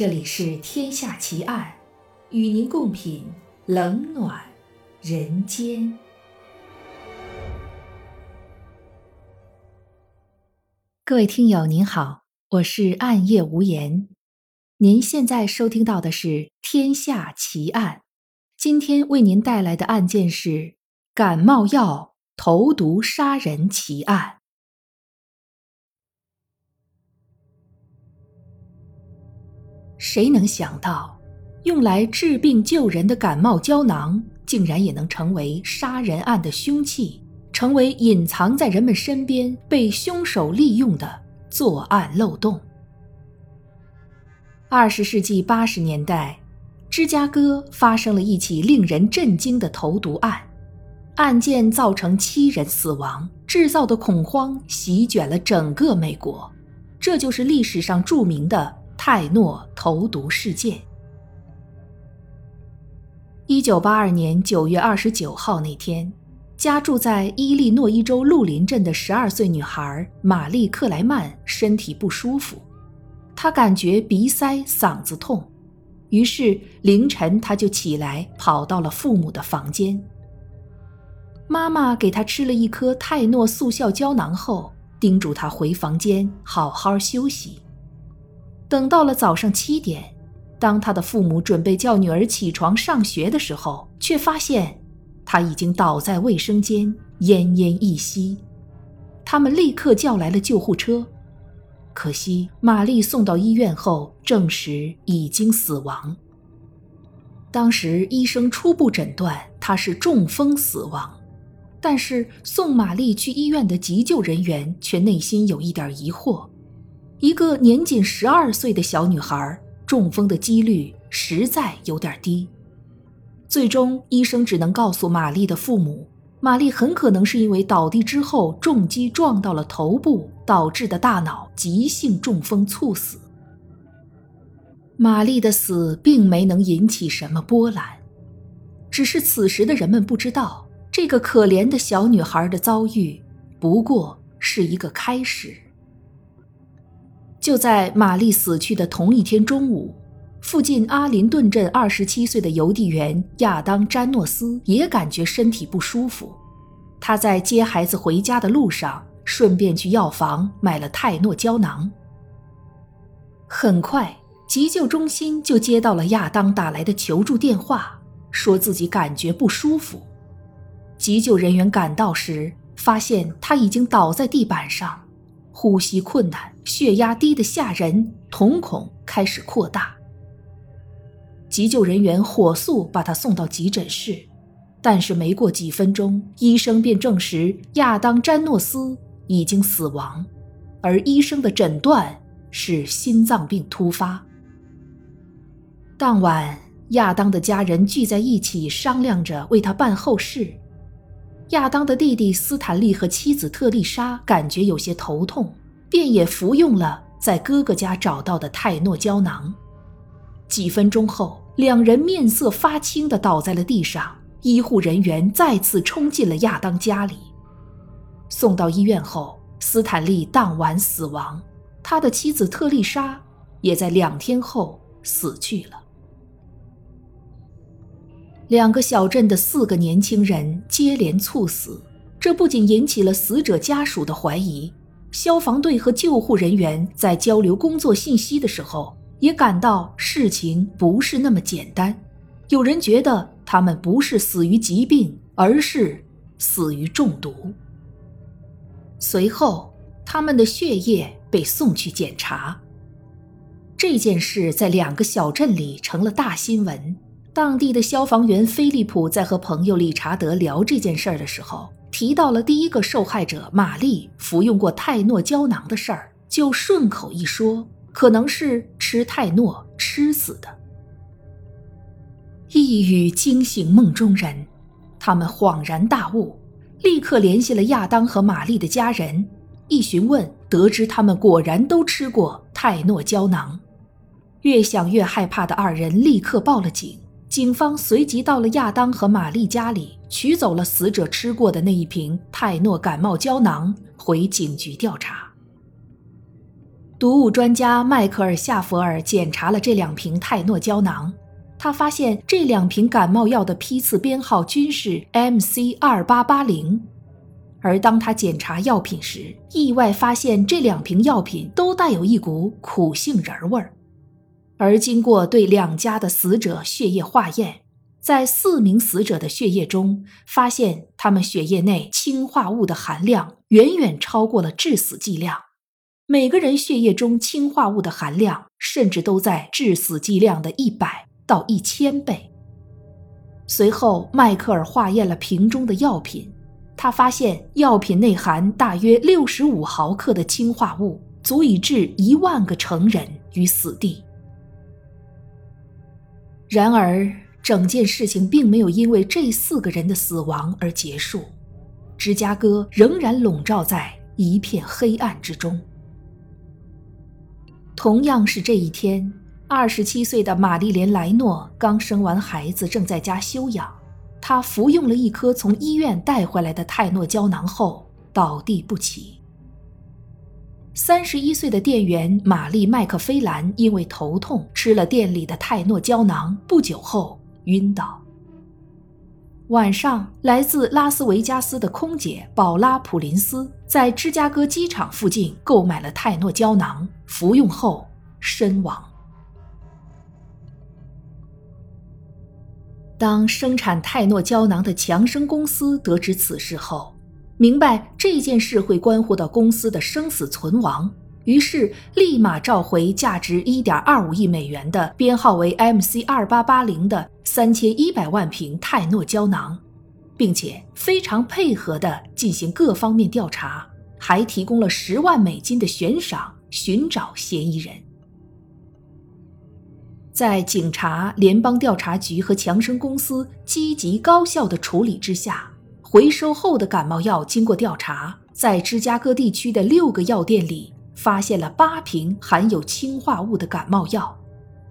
这里是《天下奇案》，与您共品冷暖人间。各位听友您好，我是暗夜无言。您现在收听到的是《天下奇案》，今天为您带来的案件是感冒药投毒杀人奇案。谁能想到，用来治病救人的感冒胶囊，竟然也能成为杀人案的凶器，成为隐藏在人们身边、被凶手利用的作案漏洞？二十世纪八十年代，芝加哥发生了一起令人震惊的投毒案，案件造成七人死亡，制造的恐慌席卷了整个美国，这就是历史上著名的。泰诺投毒事件。一九八二年九月二十九号那天，家住在伊利诺伊州鹿林镇的十二岁女孩玛丽·克莱曼身体不舒服，她感觉鼻塞、嗓子痛，于是凌晨她就起来跑到了父母的房间。妈妈给她吃了一颗泰诺速效胶囊后，叮嘱她回房间好好休息。等到了早上七点，当他的父母准备叫女儿起床上学的时候，却发现他已经倒在卫生间，奄奄一息。他们立刻叫来了救护车，可惜玛丽送到医院后证实已经死亡。当时医生初步诊断她是中风死亡，但是送玛丽去医院的急救人员却内心有一点疑惑。一个年仅十二岁的小女孩中风的几率实在有点低，最终医生只能告诉玛丽的父母，玛丽很可能是因为倒地之后重击撞到了头部导致的大脑急性中风猝死。玛丽的死并没能引起什么波澜，只是此时的人们不知道，这个可怜的小女孩的遭遇不过是一个开始。就在玛丽死去的同一天中午，附近阿林顿镇二十七岁的邮递员亚当·詹诺斯也感觉身体不舒服。他在接孩子回家的路上，顺便去药房买了泰诺胶囊。很快，急救中心就接到了亚当打来的求助电话，说自己感觉不舒服。急救人员赶到时，发现他已经倒在地板上。呼吸困难，血压低得吓人，瞳孔开始扩大。急救人员火速把他送到急诊室，但是没过几分钟，医生便证实亚当·詹诺斯已经死亡，而医生的诊断是心脏病突发。当晚，亚当的家人聚在一起商量着为他办后事。亚当的弟弟斯坦利和妻子特丽莎感觉有些头痛，便也服用了在哥哥家找到的泰诺胶囊。几分钟后，两人面色发青的倒在了地上。医护人员再次冲进了亚当家里。送到医院后，斯坦利当晚死亡，他的妻子特丽莎也在两天后死去了。两个小镇的四个年轻人接连猝死，这不仅引起了死者家属的怀疑，消防队和救护人员在交流工作信息的时候，也感到事情不是那么简单。有人觉得他们不是死于疾病，而是死于中毒。随后，他们的血液被送去检查。这件事在两个小镇里成了大新闻。当地的消防员菲利普在和朋友理查德聊这件事儿的时候，提到了第一个受害者玛丽服用过泰诺胶囊的事儿，就顺口一说，可能是吃泰诺吃死的。一语惊醒梦中人，他们恍然大悟，立刻联系了亚当和玛丽的家人，一询问得知他们果然都吃过泰诺胶囊。越想越害怕的二人立刻报了警。警方随即到了亚当和玛丽家里，取走了死者吃过的那一瓶泰诺感冒胶囊，回警局调查。毒物专家迈克尔·夏弗尔检查了这两瓶泰诺胶囊，他发现这两瓶感冒药的批次编号均是 MC 二八八零。而当他检查药品时，意外发现这两瓶药品都带有一股苦杏仁味儿。而经过对两家的死者血液化验，在四名死者的血液中，发现他们血液内氰化物的含量远远超过了致死剂量。每个人血液中氰化物的含量甚至都在致死剂量的一百到一千倍。随后，迈克尔化验了瓶中的药品。他发现药品内含大约六十五毫克的氰化物，足以致一万个成人于死地。然而，整件事情并没有因为这四个人的死亡而结束，芝加哥仍然笼罩在一片黑暗之中。同样是这一天，二十七岁的玛丽莲·莱诺刚生完孩子，正在家休养。他服用了一颗从医院带回来的泰诺胶囊后倒地不起。三十一岁的店员玛丽麦克菲兰因为头痛吃了店里的泰诺胶囊，不久后晕倒。晚上，来自拉斯维加斯的空姐宝拉普林斯在芝加哥机场附近购买了泰诺胶囊，服用后身亡。当生产泰诺胶囊的强生公司得知此事后，明白这件事会关乎到公司的生死存亡，于是立马召回价值1.25亿美元的编号为 MC2880 的3100万瓶泰诺胶囊，并且非常配合地进行各方面调查，还提供了10万美金的悬赏寻找嫌疑人。在警察、联邦调查局和强生公司积极高效的处理之下，回收后的感冒药经过调查，在芝加哥地区的六个药店里发现了八瓶含有氰化物的感冒药，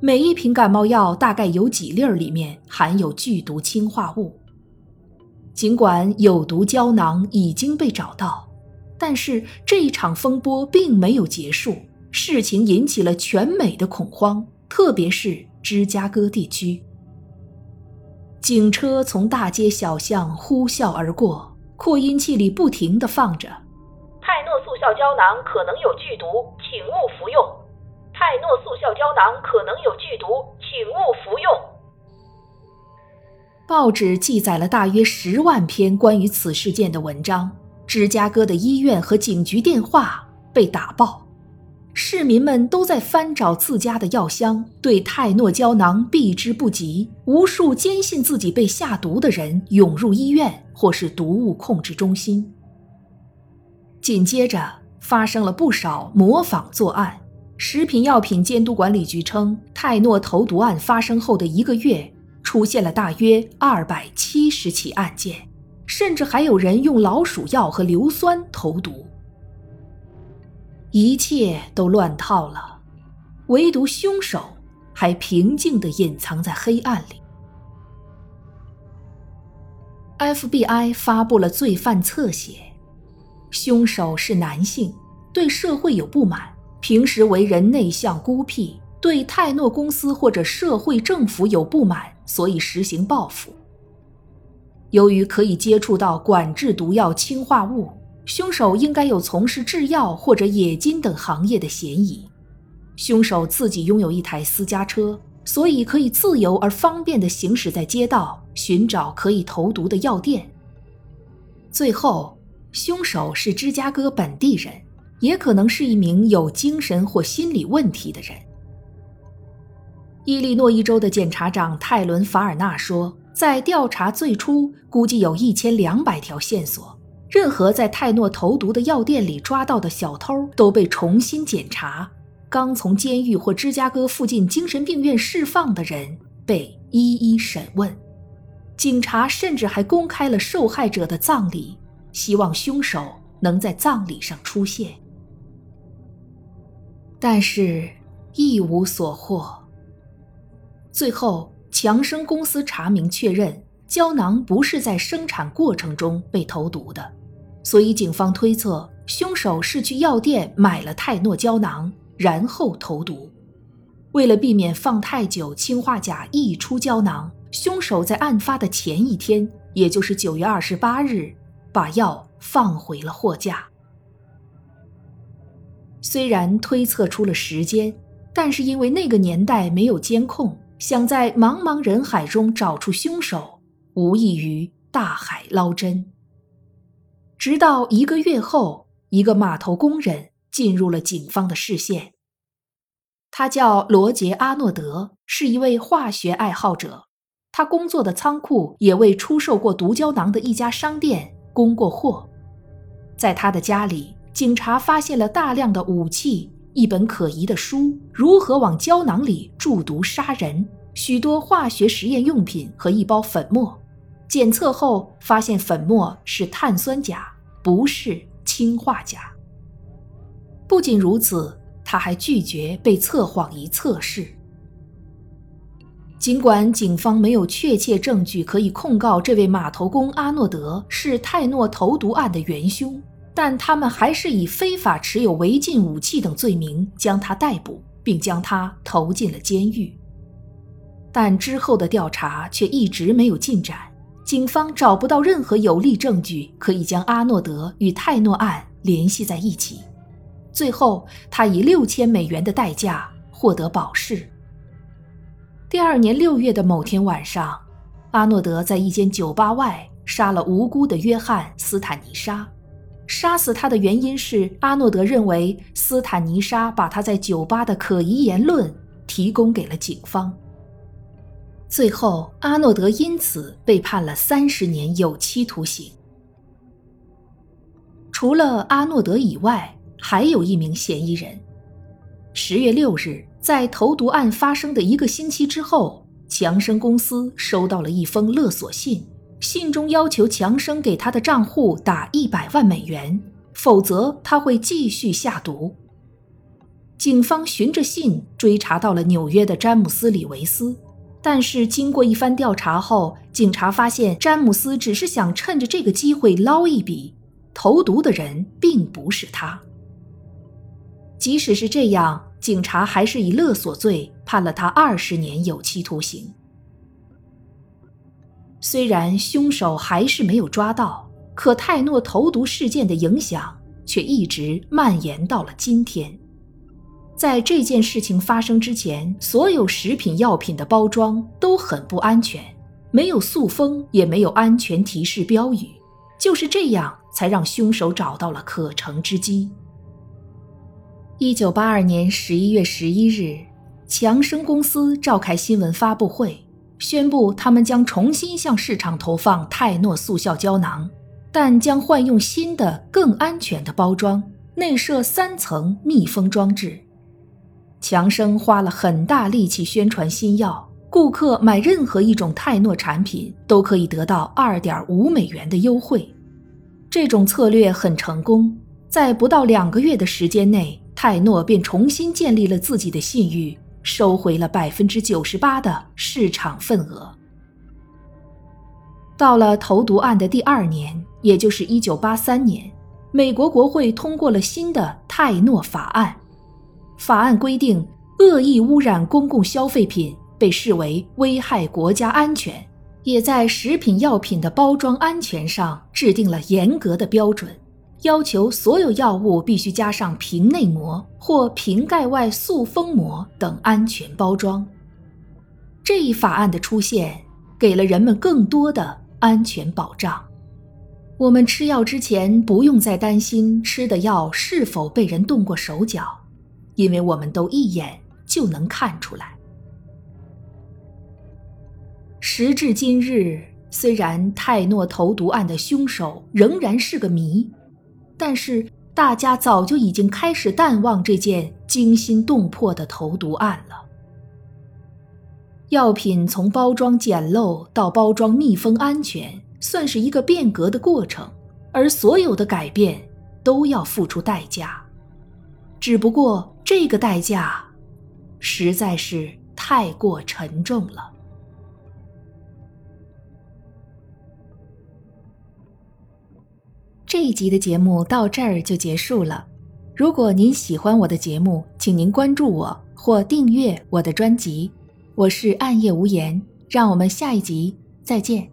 每一瓶感冒药大概有几粒儿里面含有剧毒氰化物。尽管有毒胶囊已经被找到，但是这一场风波并没有结束，事情引起了全美的恐慌。特别是芝加哥地区，警车从大街小巷呼啸而过，扩音器里不停地放着：“效胶囊可能有剧毒，请勿服用。泰诺速效胶囊可能有剧毒，请勿服用。”报纸记载了大约十万篇关于此事件的文章，芝加哥的医院和警局电话被打爆。市民们都在翻找自家的药箱，对泰诺胶囊避之不及。无数坚信自己被下毒的人涌入医院或是毒物控制中心。紧接着发生了不少模仿作案。食品药品监督管理局称，泰诺投毒案发生后的一个月，出现了大约二百七十起案件，甚至还有人用老鼠药和硫酸投毒。一切都乱套了，唯独凶手还平静地隐藏在黑暗里。FBI 发布了罪犯侧写，凶手是男性，对社会有不满，平时为人内向孤僻，对泰诺公司或者社会政府有不满，所以实行报复。由于可以接触到管制毒药氰化物。凶手应该有从事制药或者冶金等行业的嫌疑。凶手自己拥有一台私家车，所以可以自由而方便地行驶在街道，寻找可以投毒的药店。最后，凶手是芝加哥本地人，也可能是一名有精神或心理问题的人。伊利诺伊州的检察长泰伦·法尔纳说，在调查最初，估计有一千两百条线索。任何在泰诺投毒的药店里抓到的小偷都被重新检查，刚从监狱或芝加哥附近精神病院释放的人被一一审问。警察甚至还公开了受害者的葬礼，希望凶手能在葬礼上出现。但是，一无所获。最后，强生公司查明确认，胶囊不是在生产过程中被投毒的。所以，警方推测凶手是去药店买了泰诺胶囊，然后投毒。为了避免放太久，氰化钾溢出胶囊，凶手在案发的前一天，也就是九月二十八日，把药放回了货架。虽然推测出了时间，但是因为那个年代没有监控，想在茫茫人海中找出凶手，无异于大海捞针。直到一个月后，一个码头工人进入了警方的视线。他叫罗杰·阿诺德，是一位化学爱好者。他工作的仓库也为出售过毒胶囊的一家商店供过货。在他的家里，警察发现了大量的武器、一本可疑的书《如何往胶囊里注毒杀人》、许多化学实验用品和一包粉末。检测后发现粉末是碳酸钾，不是氰化钾。不仅如此。他还拒绝被测谎仪测试。尽管警方没有确切证据可以控告这位码头工阿诺德是泰诺投毒案的元凶，但他们还是以非法持有违禁武器等罪名将他逮捕，并将他投进了监狱。但之后的调查却一直没有进展，警方找不到任何有力证据可以将阿诺德与泰诺案联系在一起。最后，他以六千美元的代价获得保释。第二年六月的某天晚上，阿诺德在一间酒吧外杀了无辜的约翰·斯坦尼莎。杀死他的原因是阿诺德认为斯坦尼莎把他在酒吧的可疑言论提供给了警方。最后，阿诺德因此被判了三十年有期徒刑。除了阿诺德以外，还有一名嫌疑人。十月六日，在投毒案发生的一个星期之后，强生公司收到了一封勒索信，信中要求强生给他的账户打一百万美元，否则他会继续下毒。警方循着信追查到了纽约的詹姆斯·里维斯，但是经过一番调查后，警察发现詹姆斯只是想趁着这个机会捞一笔，投毒的人并不是他。即使是这样，警察还是以勒索罪判了他二十年有期徒刑。虽然凶手还是没有抓到，可泰诺投毒事件的影响却一直蔓延到了今天。在这件事情发生之前，所有食品药品的包装都很不安全，没有塑封，也没有安全提示标语。就是这样，才让凶手找到了可乘之机。一九八二年十一月十一日，强生公司召开新闻发布会，宣布他们将重新向市场投放泰诺速效胶囊，但将换用新的、更安全的包装，内设三层密封装置。强生花了很大力气宣传新药，顾客买任何一种泰诺产品都可以得到二点五美元的优惠。这种策略很成功，在不到两个月的时间内。泰诺便重新建立了自己的信誉，收回了百分之九十八的市场份额。到了投毒案的第二年，也就是一九八三年，美国国会通过了新的泰诺法案。法案规定，恶意污染公共消费品被视为危害国家安全，也在食品药品的包装安全上制定了严格的标准。要求所有药物必须加上瓶内膜或瓶盖外塑封膜等安全包装。这一法案的出现，给了人们更多的安全保障。我们吃药之前不用再担心吃的药是否被人动过手脚，因为我们都一眼就能看出来。时至今日，虽然泰诺投毒案的凶手仍然是个谜。但是大家早就已经开始淡忘这件惊心动魄的投毒案了。药品从包装简陋到包装密封安全，算是一个变革的过程，而所有的改变都要付出代价。只不过这个代价实在是太过沉重了。这一集的节目到这儿就结束了。如果您喜欢我的节目，请您关注我或订阅我的专辑。我是暗夜无言，让我们下一集再见。